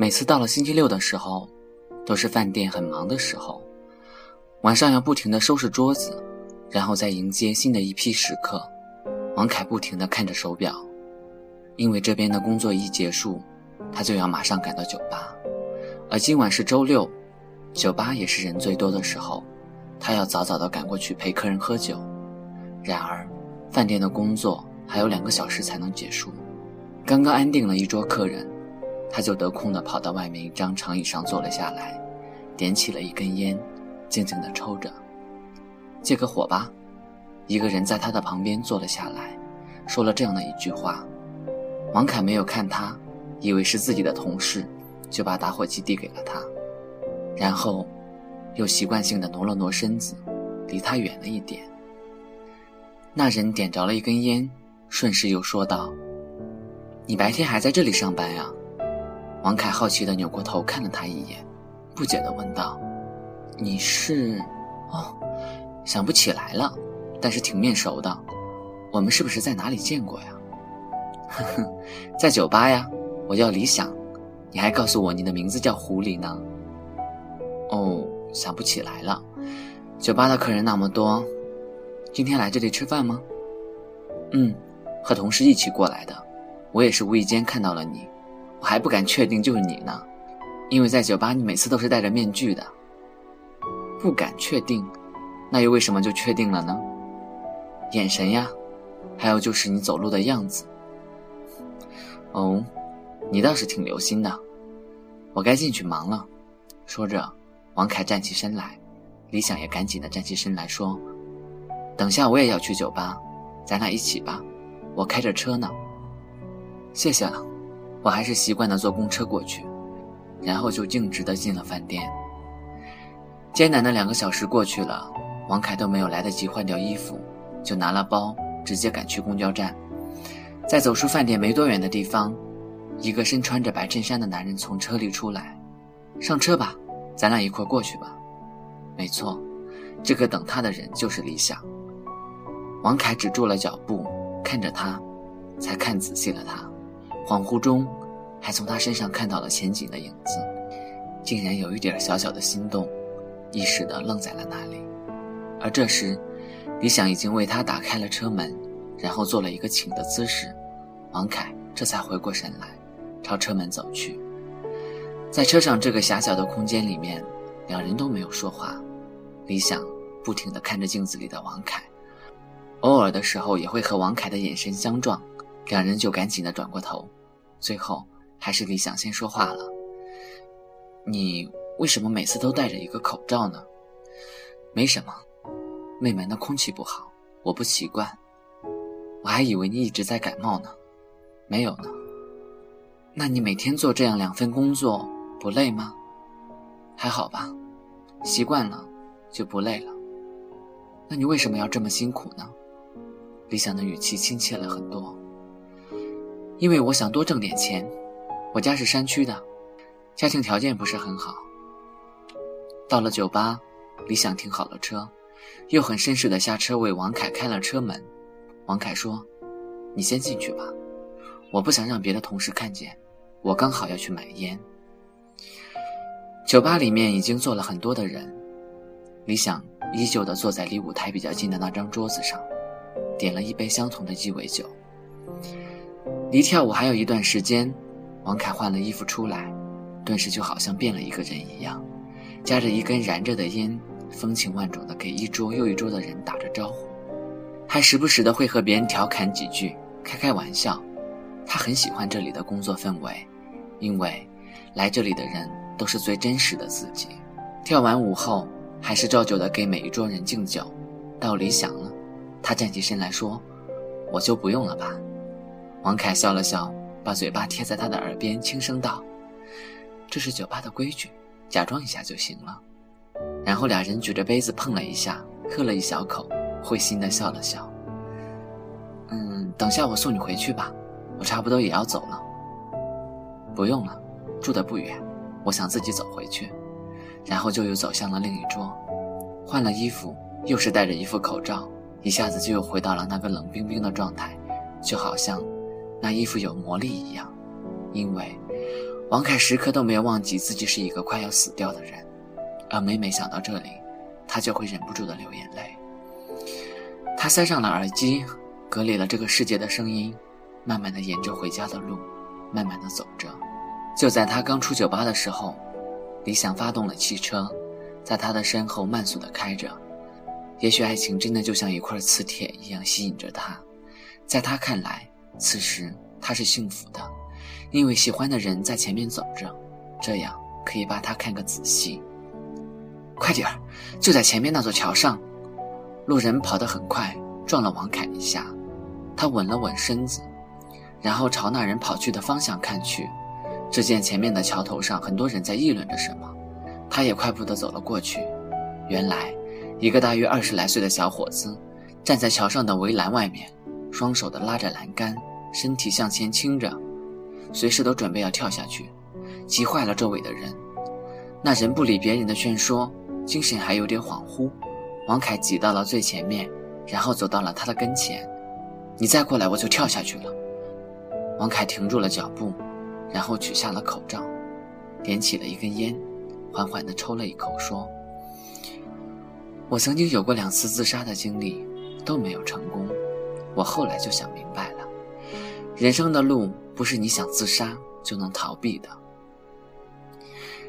每次到了星期六的时候，都是饭店很忙的时候，晚上要不停的收拾桌子，然后再迎接新的一批食客。王凯不停的看着手表，因为这边的工作一结束，他就要马上赶到酒吧。而今晚是周六，酒吧也是人最多的时候，他要早早的赶过去陪客人喝酒。然而，饭店的工作还有两个小时才能结束，刚刚安定了一桌客人，他就得空的跑到外面一张长椅上坐了下来，点起了一根烟，静静的抽着。借个火吧。一个人在他的旁边坐了下来，说了这样的一句话。王凯没有看他，以为是自己的同事。就把打火机递给了他，然后，又习惯性的挪了挪身子，离他远了一点。那人点着了一根烟，顺势又说道：“你白天还在这里上班呀？”王凯好奇的扭过头看了他一眼，不解的问道：“你是？哦，想不起来了，但是挺面熟的。我们是不是在哪里见过呀？”“呵呵，在酒吧呀。我叫李想。”你还告诉我你的名字叫狐狸呢？哦，想不起来了。酒吧的客人那么多，今天来这里吃饭吗？嗯，和同事一起过来的。我也是无意间看到了你，我还不敢确定就是你呢，因为在酒吧你每次都是戴着面具的。不敢确定，那又为什么就确定了呢？眼神呀，还有就是你走路的样子。哦。你倒是挺留心的，我该进去忙了。说着，王凯站起身来，李想也赶紧的站起身来说：“等下我也要去酒吧，咱俩一起吧，我开着车呢。”谢谢了，我还是习惯的坐公车过去，然后就径直的进了饭店。艰难的两个小时过去了，王凯都没有来得及换掉衣服，就拿了包直接赶去公交站，在走出饭店没多远的地方。一个身穿着白衬衫的男人从车里出来，上车吧，咱俩一块过去吧。没错，这个等他的人就是李想。王凯止住了脚步，看着他，才看仔细了他，恍惚中，还从他身上看到了前景的影子，竟然有一点小小的心动，一时的愣在了那里。而这时，李想已经为他打开了车门，然后做了一个请的姿势，王凯这才回过神来。朝车门走去，在车上这个狭小的空间里面，两人都没有说话。李想不停地看着镜子里的王凯，偶尔的时候也会和王凯的眼神相撞，两人就赶紧地转过头。最后还是李想先说话了：“你为什么每次都戴着一个口罩呢？”“没什么，内门的空气不好，我不习惯。我还以为你一直在感冒呢。”“没有呢。”那你每天做这样两份工作不累吗？还好吧，习惯了就不累了。那你为什么要这么辛苦呢？李想的语气亲切了很多。因为我想多挣点钱。我家是山区的，家庭条件不是很好。到了酒吧，李想停好了车，又很绅士的下车为王凯开了车门。王凯说：“你先进去吧，我不想让别的同事看见。”我刚好要去买烟。酒吧里面已经坐了很多的人，李想依旧的坐在离舞台比较近的那张桌子上，点了一杯相同的鸡尾酒。离跳舞还有一段时间，王凯换了衣服出来，顿时就好像变了一个人一样，夹着一根燃着的烟，风情万种的给一桌又一桌的人打着招呼，还时不时的会和别人调侃几句，开开玩笑。他很喜欢这里的工作氛围，因为来这里的人都是最真实的自己。跳完舞后，还是照旧的给每一桌人敬酒。到理想了，他站起身来说：“我就不用了吧。”王凯笑了笑，把嘴巴贴在他的耳边，轻声道：“这是酒吧的规矩，假装一下就行了。”然后俩人举着杯子碰了一下，喝了一小口，会心的笑了笑。嗯，等下我送你回去吧。我差不多也要走了，不用了，住的不远，我想自己走回去，然后就又走向了另一桌，换了衣服，又是戴着一副口罩，一下子就又回到了那个冷冰冰的状态，就好像那衣服有魔力一样，因为王凯时刻都没有忘记自己是一个快要死掉的人，而每每想到这里，他就会忍不住的流眼泪。他塞上了耳机，隔离了这个世界的声音，慢慢的沿着回家的路，慢慢的走着。就在他刚出酒吧的时候，理想发动了汽车，在他的身后慢速的开着。也许爱情真的就像一块磁铁一样吸引着他，在他看来，此时他是幸福的，因为喜欢的人在前面走着，这样可以把他看个仔细。快点儿，就在前面那座桥上。路人跑得很快，撞了王凯一下，他稳了稳身子，然后朝那人跑去的方向看去，只见前面的桥头上很多人在议论着什么，他也快步地走了过去，原来。一个大约二十来岁的小伙子，站在桥上的围栏外面，双手的拉着栏杆，身体向前倾着，随时都准备要跳下去，急坏了周围的人。那人不理别人的劝说，精神还有点恍惚。王凯挤到了最前面，然后走到了他的跟前：“你再过来，我就跳下去了。”王凯停住了脚步，然后取下了口罩，点起了一根烟，缓缓地抽了一口，说。我曾经有过两次自杀的经历，都没有成功。我后来就想明白了，人生的路不是你想自杀就能逃避的。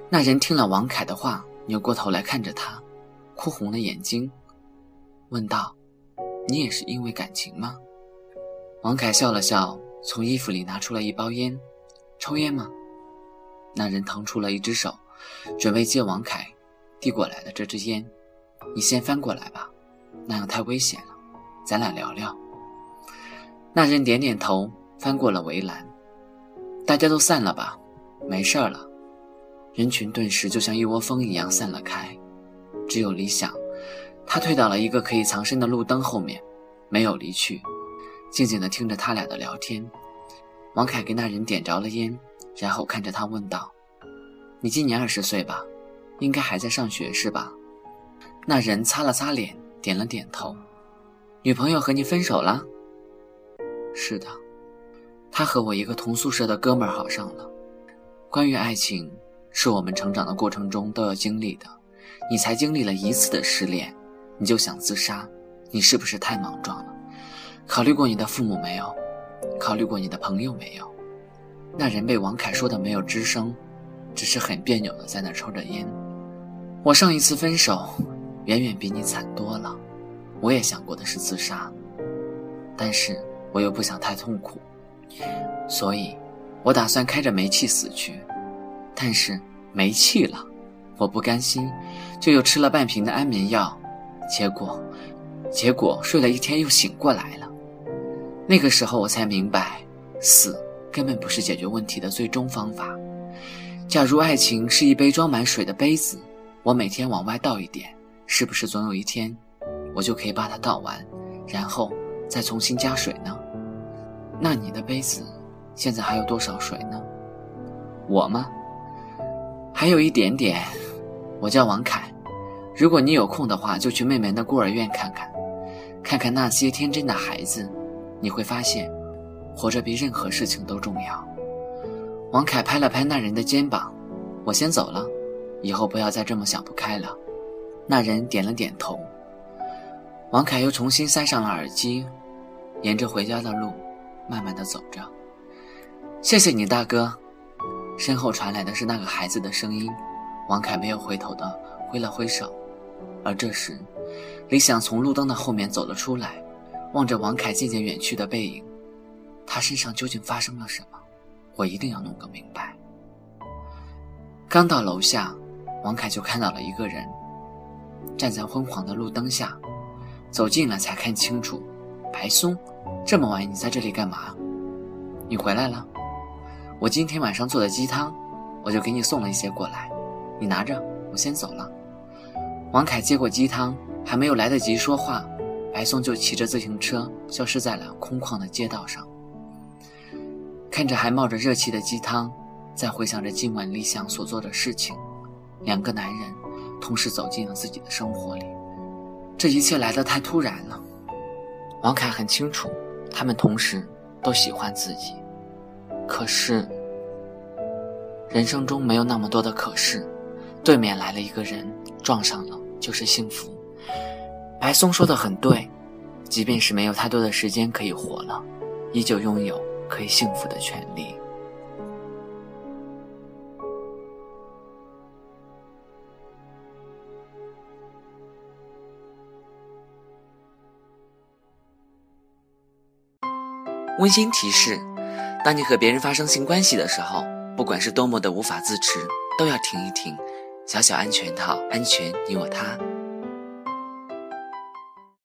那人听了王凯的话，扭过头来看着他，哭红了眼睛，问道：“你也是因为感情吗？”王凯笑了笑，从衣服里拿出了一包烟，“抽烟吗？”那人腾出了一只手，准备接王凯递过来的这支烟。你先翻过来吧，那样太危险了。咱俩聊聊。那人点点头，翻过了围栏。大家都散了吧，没事了。人群顿时就像一窝蜂一样散了开，只有李想，他退到了一个可以藏身的路灯后面，没有离去，静静地听着他俩的聊天。王凯给那人点着了烟，然后看着他问道：“你今年二十岁吧？应该还在上学是吧？”那人擦了擦脸，点了点头。女朋友和你分手了？是的，他和我一个同宿舍的哥们儿好上了。关于爱情，是我们成长的过程中都要经历的。你才经历了一次的失恋，你就想自杀，你是不是太莽撞了？考虑过你的父母没有？考虑过你的朋友没有？那人被王凯说的没有吱声，只是很别扭的在那抽着烟。我上一次分手。远远比你惨多了，我也想过的是自杀，但是我又不想太痛苦，所以，我打算开着煤气死去。但是没气了，我不甘心，就又吃了半瓶的安眠药，结果，结果睡了一天又醒过来了。那个时候我才明白，死根本不是解决问题的最终方法。假如爱情是一杯装满水的杯子，我每天往外倒一点。是不是总有一天，我就可以把它倒完，然后再重新加水呢？那你的杯子现在还有多少水呢？我吗？还有一点点。我叫王凯，如果你有空的话，就去妹妹的孤儿院看看，看看那些天真的孩子，你会发现，活着比任何事情都重要。王凯拍了拍那人的肩膀，我先走了，以后不要再这么想不开了。那人点了点头。王凯又重新塞上了耳机，沿着回家的路，慢慢的走着。谢谢你，大哥。身后传来的是那个孩子的声音。王凯没有回头的挥了挥手。而这时，李想从路灯的后面走了出来，望着王凯渐渐远去的背影，他身上究竟发生了什么？我一定要弄个明白。刚到楼下，王凯就看到了一个人。站在昏黄的路灯下，走近了才看清楚，白松，这么晚你在这里干嘛？你回来了，我今天晚上做的鸡汤，我就给你送了一些过来，你拿着，我先走了。王凯接过鸡汤，还没有来得及说话，白松就骑着自行车消失在了空旷的街道上。看着还冒着热气的鸡汤，再回想着今晚李想所做的事情，两个男人。同时走进了自己的生活里，这一切来得太突然了。王凯很清楚，他们同时都喜欢自己，可是，人生中没有那么多的可是，对面来了一个人，撞上了就是幸福。白松说的很对，即便是没有太多的时间可以活了，依旧拥有可以幸福的权利。温馨提示：当你和别人发生性关系的时候，不管是多么的无法自持，都要停一停，小小安全套，安全你我他。